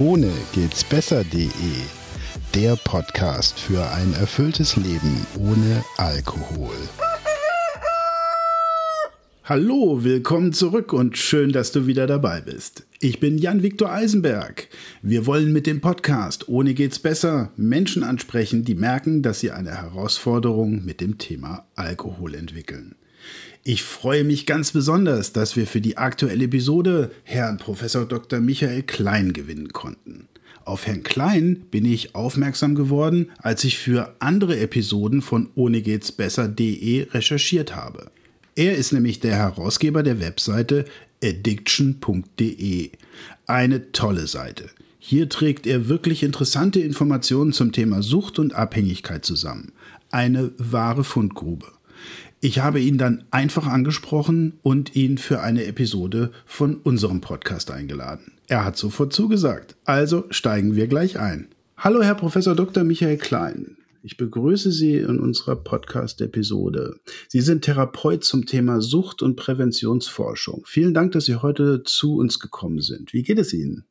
Ohne geht's besser.de. Der Podcast für ein erfülltes Leben ohne Alkohol. Hallo, willkommen zurück und schön, dass du wieder dabei bist. Ich bin Jan-Viktor Eisenberg. Wir wollen mit dem Podcast Ohne geht's besser Menschen ansprechen, die merken, dass sie eine Herausforderung mit dem Thema Alkohol entwickeln. Ich freue mich ganz besonders, dass wir für die aktuelle Episode Herrn Prof. Dr. Michael Klein gewinnen konnten. Auf Herrn Klein bin ich aufmerksam geworden, als ich für andere Episoden von ohne geht's besser.de recherchiert habe. Er ist nämlich der Herausgeber der Webseite addiction.de. Eine tolle Seite. Hier trägt er wirklich interessante Informationen zum Thema Sucht und Abhängigkeit zusammen. Eine wahre Fundgrube. Ich habe ihn dann einfach angesprochen und ihn für eine Episode von unserem Podcast eingeladen. Er hat sofort zugesagt. Also steigen wir gleich ein. Hallo, Herr Professor Dr. Michael Klein. Ich begrüße Sie in unserer Podcast-Episode. Sie sind Therapeut zum Thema Sucht- und Präventionsforschung. Vielen Dank, dass Sie heute zu uns gekommen sind. Wie geht es Ihnen?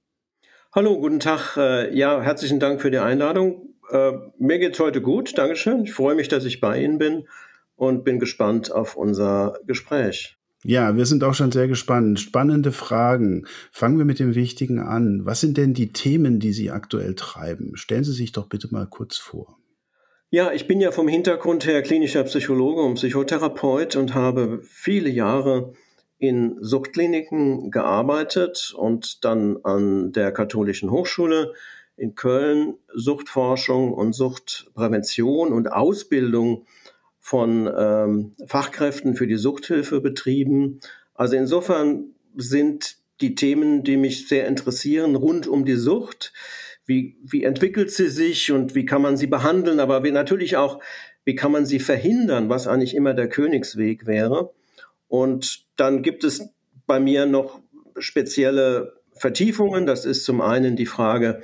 Hallo, guten Tag. Äh, ja, herzlichen Dank für die Einladung. Äh, mir geht es heute gut. Dankeschön. Ich freue mich, dass ich bei Ihnen bin und bin gespannt auf unser Gespräch. Ja, wir sind auch schon sehr gespannt. Spannende Fragen. Fangen wir mit dem Wichtigen an. Was sind denn die Themen, die Sie aktuell treiben? Stellen Sie sich doch bitte mal kurz vor. Ja, ich bin ja vom Hintergrund her klinischer Psychologe und Psychotherapeut und habe viele Jahre in Suchtkliniken gearbeitet und dann an der Katholischen Hochschule in Köln Suchtforschung und Suchtprävention und Ausbildung von ähm, Fachkräften für die Suchthilfe betrieben. Also insofern sind die Themen, die mich sehr interessieren, rund um die Sucht. Wie, wie entwickelt sie sich und wie kann man sie behandeln, aber wie, natürlich auch, wie kann man sie verhindern, was eigentlich immer der Königsweg wäre. Und dann gibt es bei mir noch spezielle Vertiefungen. Das ist zum einen die Frage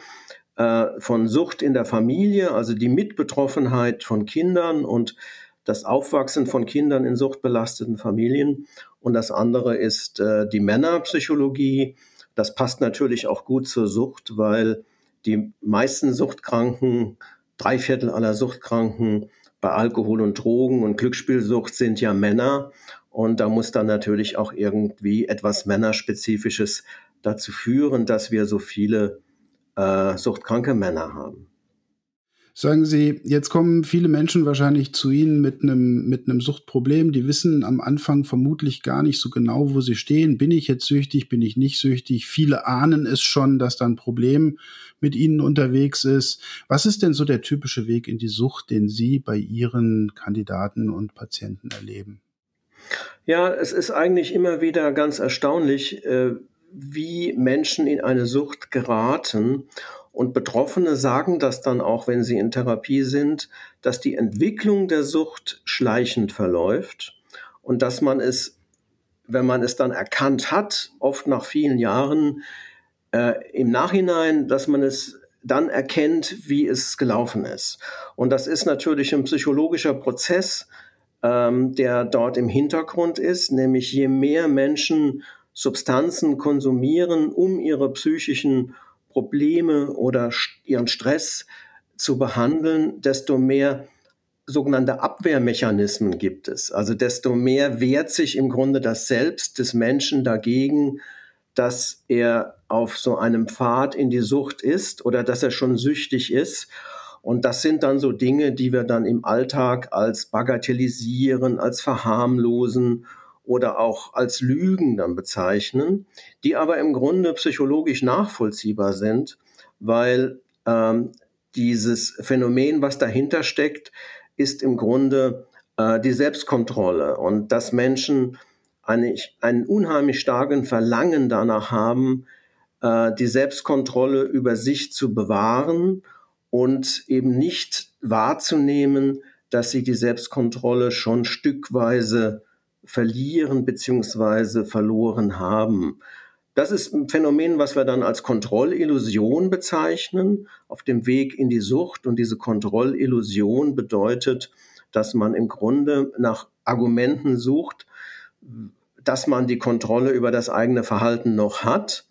äh, von Sucht in der Familie, also die Mitbetroffenheit von Kindern und das Aufwachsen von Kindern in suchtbelasteten Familien. Und das andere ist äh, die Männerpsychologie. Das passt natürlich auch gut zur Sucht, weil die meisten Suchtkranken, drei Viertel aller Suchtkranken bei Alkohol und Drogen und Glücksspielsucht sind ja Männer. Und da muss dann natürlich auch irgendwie etwas Männerspezifisches dazu führen, dass wir so viele äh, suchtkranke Männer haben. Sagen Sie, jetzt kommen viele Menschen wahrscheinlich zu Ihnen mit einem, mit einem Suchtproblem. Die wissen am Anfang vermutlich gar nicht so genau, wo sie stehen. Bin ich jetzt süchtig? Bin ich nicht süchtig? Viele ahnen es schon, dass da ein Problem mit Ihnen unterwegs ist. Was ist denn so der typische Weg in die Sucht, den Sie bei Ihren Kandidaten und Patienten erleben? Ja, es ist eigentlich immer wieder ganz erstaunlich, äh, wie Menschen in eine Sucht geraten und Betroffene sagen das dann auch, wenn sie in Therapie sind, dass die Entwicklung der Sucht schleichend verläuft und dass man es, wenn man es dann erkannt hat, oft nach vielen Jahren äh, im Nachhinein, dass man es dann erkennt, wie es gelaufen ist. Und das ist natürlich ein psychologischer Prozess, ähm, der dort im Hintergrund ist, nämlich je mehr Menschen Substanzen konsumieren, um ihre psychischen Probleme oder ihren Stress zu behandeln, desto mehr sogenannte Abwehrmechanismen gibt es. Also desto mehr wehrt sich im Grunde das Selbst des Menschen dagegen, dass er auf so einem Pfad in die Sucht ist oder dass er schon süchtig ist. Und das sind dann so Dinge, die wir dann im Alltag als bagatellisieren, als verharmlosen oder auch als Lügen dann bezeichnen, die aber im Grunde psychologisch nachvollziehbar sind, weil ähm, dieses Phänomen, was dahinter steckt, ist im Grunde äh, die Selbstkontrolle. Und dass Menschen eine, einen unheimlich starken Verlangen danach haben, äh, die Selbstkontrolle über sich zu bewahren und eben nicht wahrzunehmen, dass sie die Selbstkontrolle schon stückweise verlieren beziehungsweise verloren haben. Das ist ein Phänomen, was wir dann als Kontrollillusion bezeichnen, auf dem Weg in die Sucht. Und diese Kontrollillusion bedeutet, dass man im Grunde nach Argumenten sucht, dass man die Kontrolle über das eigene Verhalten noch hat.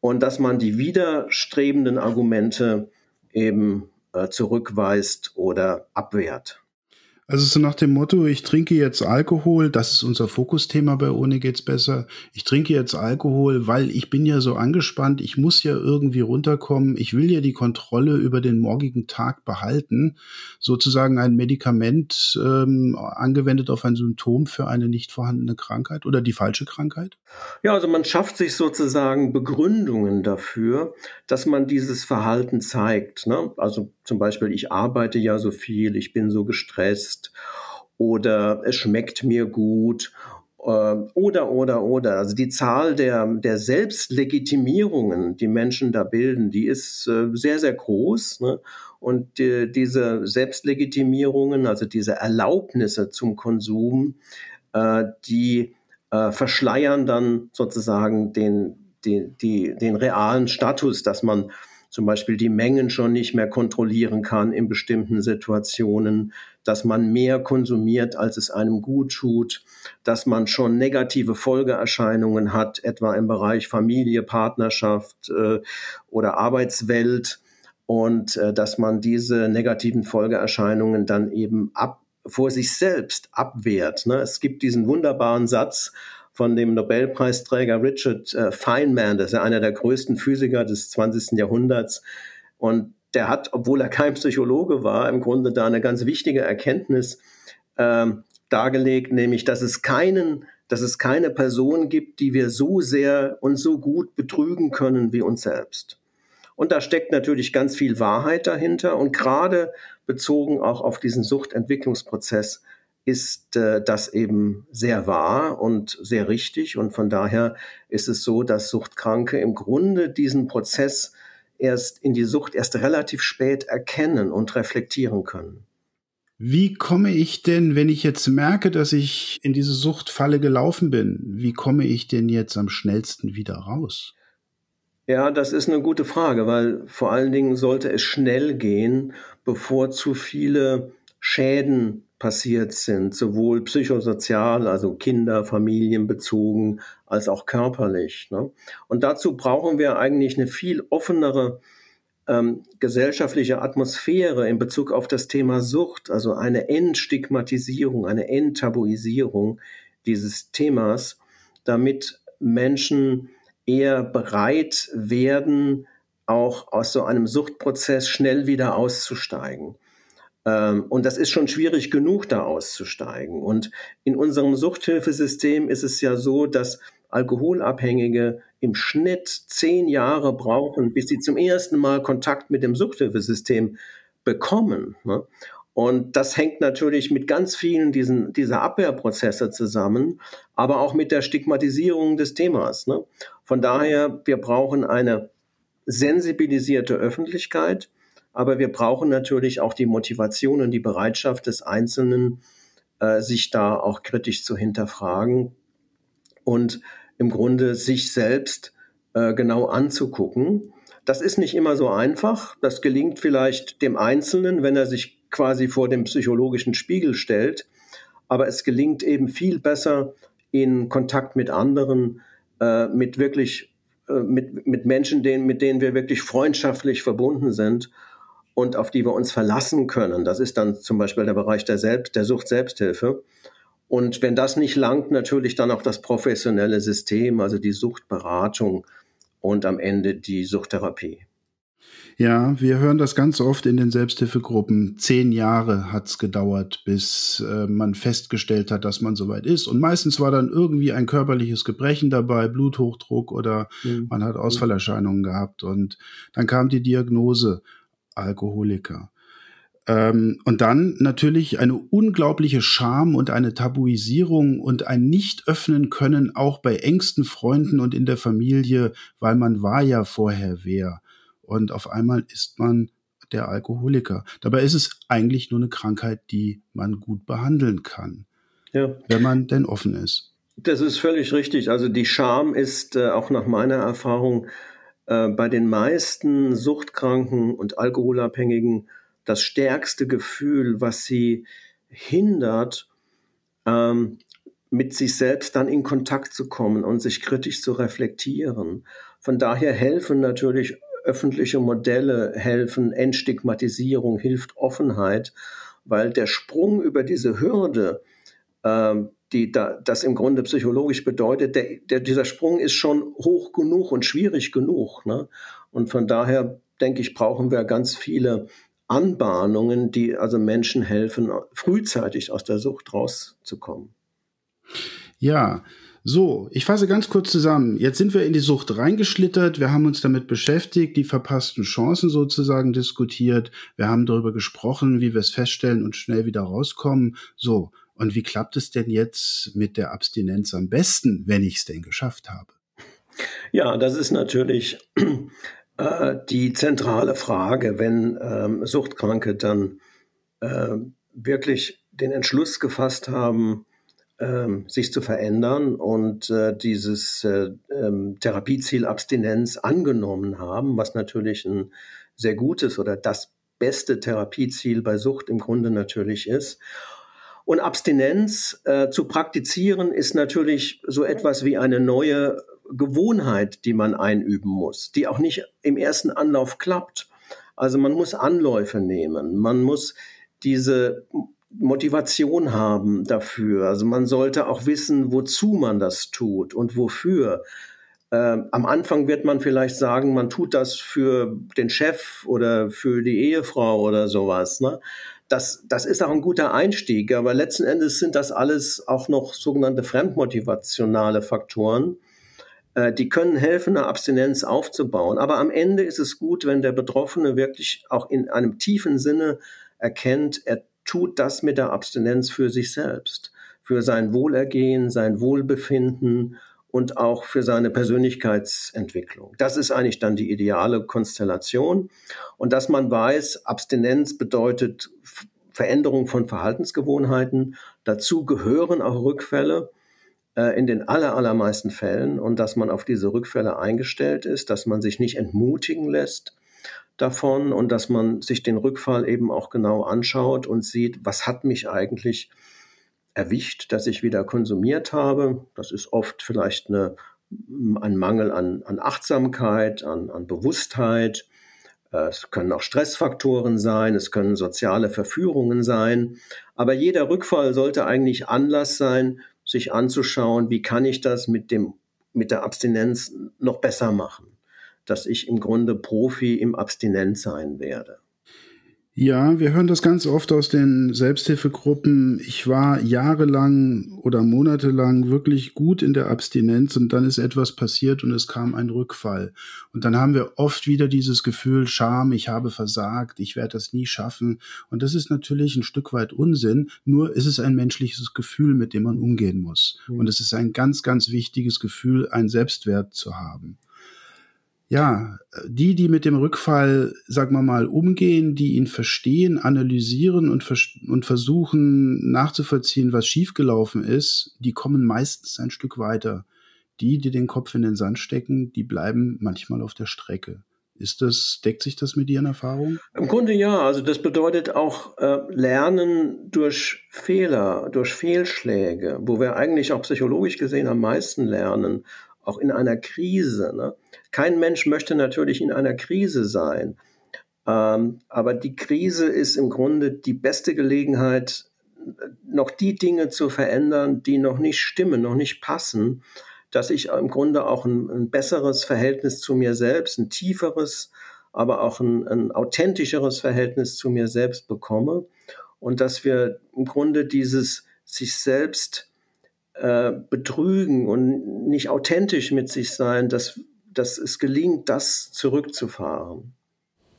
und dass man die widerstrebenden Argumente eben äh, zurückweist oder abwehrt. Also so nach dem Motto, ich trinke jetzt Alkohol, das ist unser Fokusthema bei Ohne geht's besser. Ich trinke jetzt Alkohol, weil ich bin ja so angespannt, ich muss ja irgendwie runterkommen, ich will ja die Kontrolle über den morgigen Tag behalten. Sozusagen ein Medikament ähm, angewendet auf ein Symptom für eine nicht vorhandene Krankheit oder die falsche Krankheit? Ja, also man schafft sich sozusagen Begründungen dafür, dass man dieses Verhalten zeigt. Ne? Also zum Beispiel, ich arbeite ja so viel, ich bin so gestresst oder es schmeckt mir gut äh, oder, oder, oder. Also die Zahl der, der Selbstlegitimierungen, die Menschen da bilden, die ist äh, sehr, sehr groß. Ne? Und die, diese Selbstlegitimierungen, also diese Erlaubnisse zum Konsum, äh, die äh, verschleiern dann sozusagen den, den, die, den realen Status, dass man zum Beispiel die Mengen schon nicht mehr kontrollieren kann in bestimmten Situationen, dass man mehr konsumiert, als es einem gut tut, dass man schon negative Folgeerscheinungen hat, etwa im Bereich Familie, Partnerschaft äh, oder Arbeitswelt und äh, dass man diese negativen Folgeerscheinungen dann eben ab, vor sich selbst abwehrt. Ne? Es gibt diesen wunderbaren Satz, von dem Nobelpreisträger Richard äh, Feynman, das ist einer der größten Physiker des 20. Jahrhunderts. Und der hat, obwohl er kein Psychologe war, im Grunde da eine ganz wichtige Erkenntnis ähm, dargelegt, nämlich, dass es keinen, dass es keine Person gibt, die wir so sehr und so gut betrügen können wie uns selbst. Und da steckt natürlich ganz viel Wahrheit dahinter und gerade bezogen auch auf diesen Suchtentwicklungsprozess ist äh, das eben sehr wahr und sehr richtig. Und von daher ist es so, dass Suchtkranke im Grunde diesen Prozess erst in die Sucht erst relativ spät erkennen und reflektieren können. Wie komme ich denn, wenn ich jetzt merke, dass ich in diese Suchtfalle gelaufen bin, wie komme ich denn jetzt am schnellsten wieder raus? Ja, das ist eine gute Frage, weil vor allen Dingen sollte es schnell gehen, bevor zu viele Schäden passiert sind, sowohl psychosozial, also Kinder, Familien bezogen, als auch körperlich. Ne? Und dazu brauchen wir eigentlich eine viel offenere ähm, gesellschaftliche Atmosphäre in Bezug auf das Thema Sucht, also eine Entstigmatisierung, eine Enttabuisierung dieses Themas, damit Menschen eher bereit werden, auch aus so einem Suchtprozess schnell wieder auszusteigen. Ähm, und das ist schon schwierig genug, da auszusteigen. Und in unserem Suchthilfesystem ist es ja so, dass Alkoholabhängige im Schnitt zehn Jahre brauchen, bis sie zum ersten Mal Kontakt mit dem Suchthilfesystem bekommen. Ne? Und das hängt natürlich mit ganz vielen diesen, dieser Abwehrprozesse zusammen, aber auch mit der Stigmatisierung des Themas. Ne? Von daher, wir brauchen eine sensibilisierte Öffentlichkeit, aber wir brauchen natürlich auch die Motivation und die Bereitschaft des Einzelnen, äh, sich da auch kritisch zu hinterfragen und im Grunde sich selbst äh, genau anzugucken. Das ist nicht immer so einfach. Das gelingt vielleicht dem Einzelnen, wenn er sich quasi vor dem psychologischen Spiegel stellt. Aber es gelingt eben viel besser in Kontakt mit anderen, äh, mit wirklich, mit, mit Menschen, denen, mit denen wir wirklich freundschaftlich verbunden sind und auf die wir uns verlassen können. Das ist dann zum Beispiel der Bereich der, Selbst, der Sucht-Selbsthilfe. Und wenn das nicht langt, natürlich dann auch das professionelle System, also die Suchtberatung und am Ende die Suchttherapie. Ja, wir hören das ganz oft in den Selbsthilfegruppen. Zehn Jahre hat's gedauert, bis äh, man festgestellt hat, dass man soweit ist. Und meistens war dann irgendwie ein körperliches Gebrechen dabei, Bluthochdruck oder mhm. man hat Ausfallerscheinungen gehabt. Und dann kam die Diagnose. Alkoholiker. Ähm, und dann natürlich eine unglaubliche Scham und eine Tabuisierung und ein Nicht-Öffnen können auch bei engsten Freunden und in der Familie, weil man war ja vorher wer. Und auf einmal ist man der Alkoholiker. Dabei ist es eigentlich nur eine Krankheit, die man gut behandeln kann, ja. wenn man denn offen ist. Das ist völlig richtig. Also die Scham ist äh, auch nach meiner Erfahrung äh, bei den meisten Suchtkranken und Alkoholabhängigen das stärkste Gefühl, was sie hindert, ähm, mit sich selbst dann in Kontakt zu kommen und sich kritisch zu reflektieren. Von daher helfen natürlich öffentliche Modelle, helfen Entstigmatisierung, hilft Offenheit, weil der Sprung über diese Hürde, äh, die da, das im Grunde psychologisch bedeutet, der, der, dieser Sprung ist schon hoch genug und schwierig genug. Ne? Und von daher denke ich, brauchen wir ganz viele Anbahnungen, die also Menschen helfen, frühzeitig aus der Sucht rauszukommen. Ja, so, ich fasse ganz kurz zusammen. Jetzt sind wir in die Sucht reingeschlittert, wir haben uns damit beschäftigt, die verpassten Chancen sozusagen diskutiert, wir haben darüber gesprochen, wie wir es feststellen und schnell wieder rauskommen. So, und wie klappt es denn jetzt mit der Abstinenz am besten, wenn ich es denn geschafft habe? Ja, das ist natürlich äh, die zentrale Frage, wenn ähm, Suchtkranke dann äh, wirklich den Entschluss gefasst haben, ähm, sich zu verändern und äh, dieses äh, ähm, Therapieziel Abstinenz angenommen haben, was natürlich ein sehr gutes oder das beste Therapieziel bei Sucht im Grunde natürlich ist. Und Abstinenz äh, zu praktizieren ist natürlich so etwas wie eine neue Gewohnheit, die man einüben muss, die auch nicht im ersten Anlauf klappt. Also man muss Anläufe nehmen, man muss diese Motivation haben dafür. Also man sollte auch wissen, wozu man das tut und wofür. Äh, am Anfang wird man vielleicht sagen, man tut das für den Chef oder für die Ehefrau oder sowas. Ne? Das, das ist auch ein guter Einstieg, aber letzten Endes sind das alles auch noch sogenannte fremdmotivationale Faktoren. Äh, die können helfen, eine Abstinenz aufzubauen. Aber am Ende ist es gut, wenn der Betroffene wirklich auch in einem tiefen Sinne erkennt, er tut das mit der Abstinenz für sich selbst, für sein Wohlergehen, sein Wohlbefinden und auch für seine Persönlichkeitsentwicklung. Das ist eigentlich dann die ideale Konstellation. Und dass man weiß, Abstinenz bedeutet Veränderung von Verhaltensgewohnheiten. Dazu gehören auch Rückfälle äh, in den aller, allermeisten Fällen und dass man auf diese Rückfälle eingestellt ist, dass man sich nicht entmutigen lässt davon und dass man sich den Rückfall eben auch genau anschaut und sieht, was hat mich eigentlich erwischt, dass ich wieder konsumiert habe. Das ist oft vielleicht eine, ein Mangel an, an Achtsamkeit, an, an Bewusstheit. Äh, es können auch Stressfaktoren sein, es können soziale Verführungen sein. Aber jeder Rückfall sollte eigentlich Anlass sein, sich anzuschauen, wie kann ich das mit, dem, mit der Abstinenz noch besser machen, dass ich im Grunde Profi im Abstinenz sein werde. Ja, wir hören das ganz oft aus den Selbsthilfegruppen. Ich war jahrelang oder monatelang wirklich gut in der Abstinenz und dann ist etwas passiert und es kam ein Rückfall. Und dann haben wir oft wieder dieses Gefühl, Scham, ich habe versagt, ich werde das nie schaffen. Und das ist natürlich ein Stück weit Unsinn, nur ist es ein menschliches Gefühl, mit dem man umgehen muss. Mhm. Und es ist ein ganz, ganz wichtiges Gefühl, einen Selbstwert zu haben ja, die, die mit dem Rückfall, sagen wir mal, umgehen, die ihn verstehen, analysieren und, vers und versuchen nachzuvollziehen, was schiefgelaufen ist, die kommen meistens ein Stück weiter. Die, die den Kopf in den Sand stecken, die bleiben manchmal auf der Strecke. Ist das, deckt sich das mit Ihren Erfahrungen? Im Grunde ja. Also das bedeutet auch äh, Lernen durch Fehler, durch Fehlschläge, wo wir eigentlich auch psychologisch gesehen am meisten lernen auch in einer Krise. Ne? Kein Mensch möchte natürlich in einer Krise sein. Ähm, aber die Krise ist im Grunde die beste Gelegenheit, noch die Dinge zu verändern, die noch nicht stimmen, noch nicht passen, dass ich im Grunde auch ein, ein besseres Verhältnis zu mir selbst, ein tieferes, aber auch ein, ein authentischeres Verhältnis zu mir selbst bekomme und dass wir im Grunde dieses sich selbst äh, betrügen und nicht authentisch mit sich sein, dass, dass es gelingt, das zurückzufahren.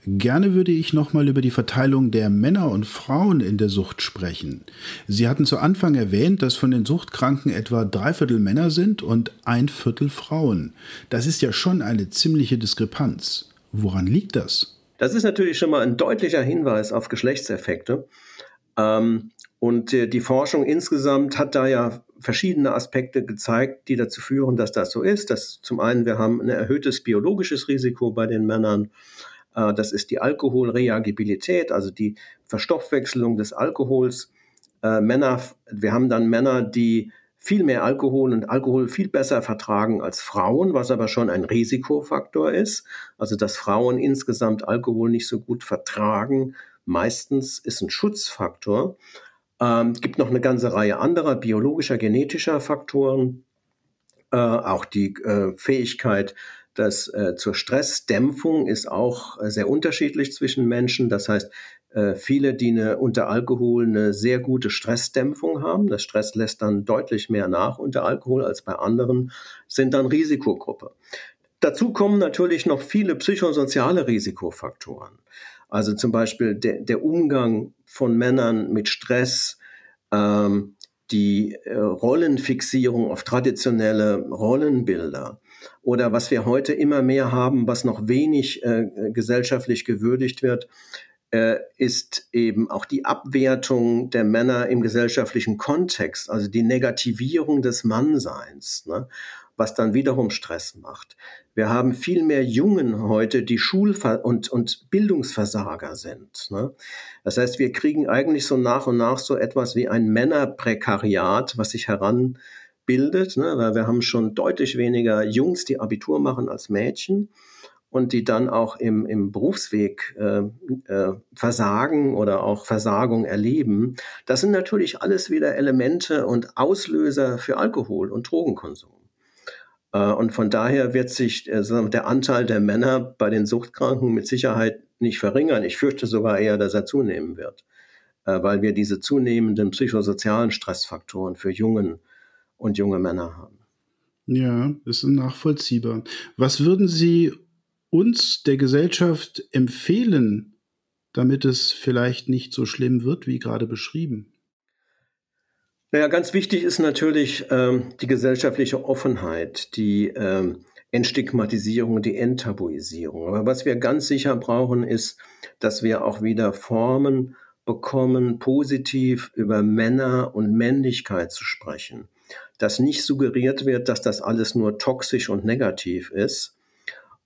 Gerne würde ich nochmal über die Verteilung der Männer und Frauen in der Sucht sprechen. Sie hatten zu Anfang erwähnt, dass von den Suchtkranken etwa drei Viertel Männer sind und ein Viertel Frauen. Das ist ja schon eine ziemliche Diskrepanz. Woran liegt das? Das ist natürlich schon mal ein deutlicher Hinweis auf Geschlechtseffekte. Ähm, und äh, die Forschung insgesamt hat da ja verschiedene Aspekte gezeigt, die dazu führen, dass das so ist. Das zum einen, wir haben ein erhöhtes biologisches Risiko bei den Männern. Äh, das ist die Alkoholreagibilität, also die Verstoffwechselung des Alkohols. Äh, Männer, wir haben dann Männer, die viel mehr Alkohol und Alkohol viel besser vertragen als Frauen, was aber schon ein Risikofaktor ist. Also dass Frauen insgesamt Alkohol nicht so gut vertragen, meistens ist ein Schutzfaktor. Ähm, gibt noch eine ganze Reihe anderer biologischer, genetischer Faktoren. Äh, auch die äh, Fähigkeit das, äh, zur Stressdämpfung ist auch äh, sehr unterschiedlich zwischen Menschen. Das heißt, äh, viele, die eine, unter Alkohol eine sehr gute Stressdämpfung haben, das Stress lässt dann deutlich mehr nach unter Alkohol als bei anderen, sind dann Risikogruppe. Dazu kommen natürlich noch viele psychosoziale Risikofaktoren. Also zum Beispiel der, der Umgang von Männern mit Stress, ähm, die äh, Rollenfixierung auf traditionelle Rollenbilder oder was wir heute immer mehr haben, was noch wenig äh, gesellschaftlich gewürdigt wird, äh, ist eben auch die Abwertung der Männer im gesellschaftlichen Kontext, also die Negativierung des Mannseins, ne, was dann wiederum Stress macht. Wir haben viel mehr Jungen heute, die Schul- und, und Bildungsversager sind. Ne? Das heißt, wir kriegen eigentlich so nach und nach so etwas wie ein Männerprekariat, was sich heranbildet, ne? weil wir haben schon deutlich weniger Jungs, die Abitur machen als Mädchen und die dann auch im, im Berufsweg äh, äh, versagen oder auch Versagung erleben, das sind natürlich alles wieder Elemente und Auslöser für Alkohol und Drogenkonsum. Äh, und von daher wird sich äh, der Anteil der Männer bei den Suchtkranken mit Sicherheit nicht verringern. Ich fürchte sogar eher, dass er zunehmen wird, äh, weil wir diese zunehmenden psychosozialen Stressfaktoren für Jungen und junge Männer haben. Ja, ist nachvollziehbar. Was würden Sie uns der Gesellschaft empfehlen, damit es vielleicht nicht so schlimm wird, wie gerade beschrieben? Naja, ganz wichtig ist natürlich ähm, die gesellschaftliche Offenheit, die ähm, Entstigmatisierung, die Enttabuisierung. Aber was wir ganz sicher brauchen, ist, dass wir auch wieder Formen bekommen, positiv über Männer und Männlichkeit zu sprechen. Dass nicht suggeriert wird, dass das alles nur toxisch und negativ ist,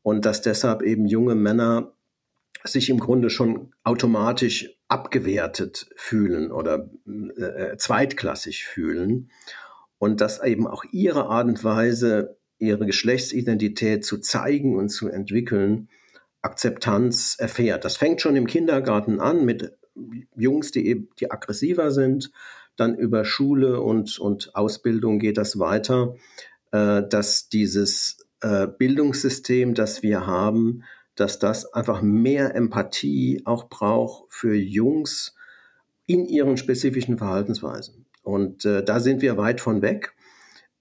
und dass deshalb eben junge Männer sich im Grunde schon automatisch abgewertet fühlen oder äh, zweitklassig fühlen und dass eben auch ihre Art und Weise, ihre Geschlechtsidentität zu zeigen und zu entwickeln, Akzeptanz erfährt. Das fängt schon im Kindergarten an mit Jungs, die eben die aggressiver sind, dann über Schule und, und Ausbildung geht das weiter, äh, dass dieses äh, Bildungssystem, das wir haben, dass das einfach mehr Empathie auch braucht für Jungs in ihren spezifischen Verhaltensweisen. Und äh, da sind wir weit von weg.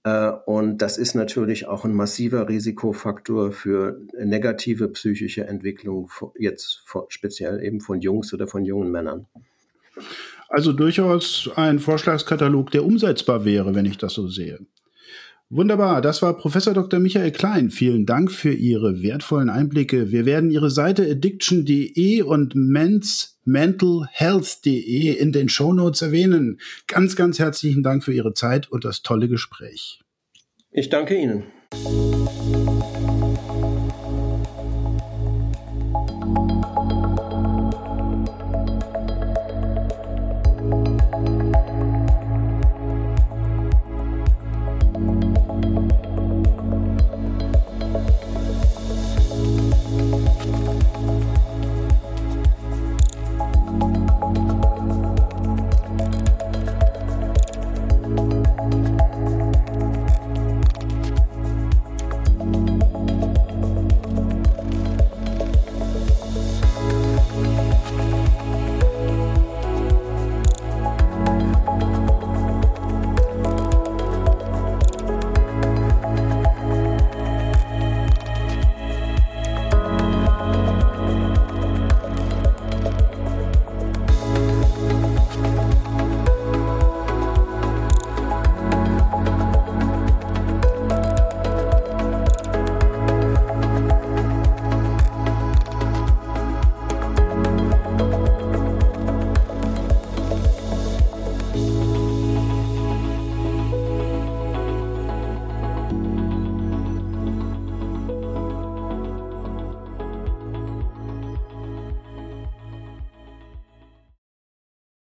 Äh, und das ist natürlich auch ein massiver Risikofaktor für negative psychische Entwicklung, jetzt speziell eben von Jungs oder von jungen Männern. Also durchaus ein Vorschlagskatalog, der umsetzbar wäre, wenn ich das so sehe. Wunderbar, das war Professor Dr. Michael Klein. Vielen Dank für Ihre wertvollen Einblicke. Wir werden Ihre Seite addiction.de und mensmentalhealth.de in den Shownotes erwähnen. Ganz, ganz herzlichen Dank für Ihre Zeit und das tolle Gespräch. Ich danke Ihnen.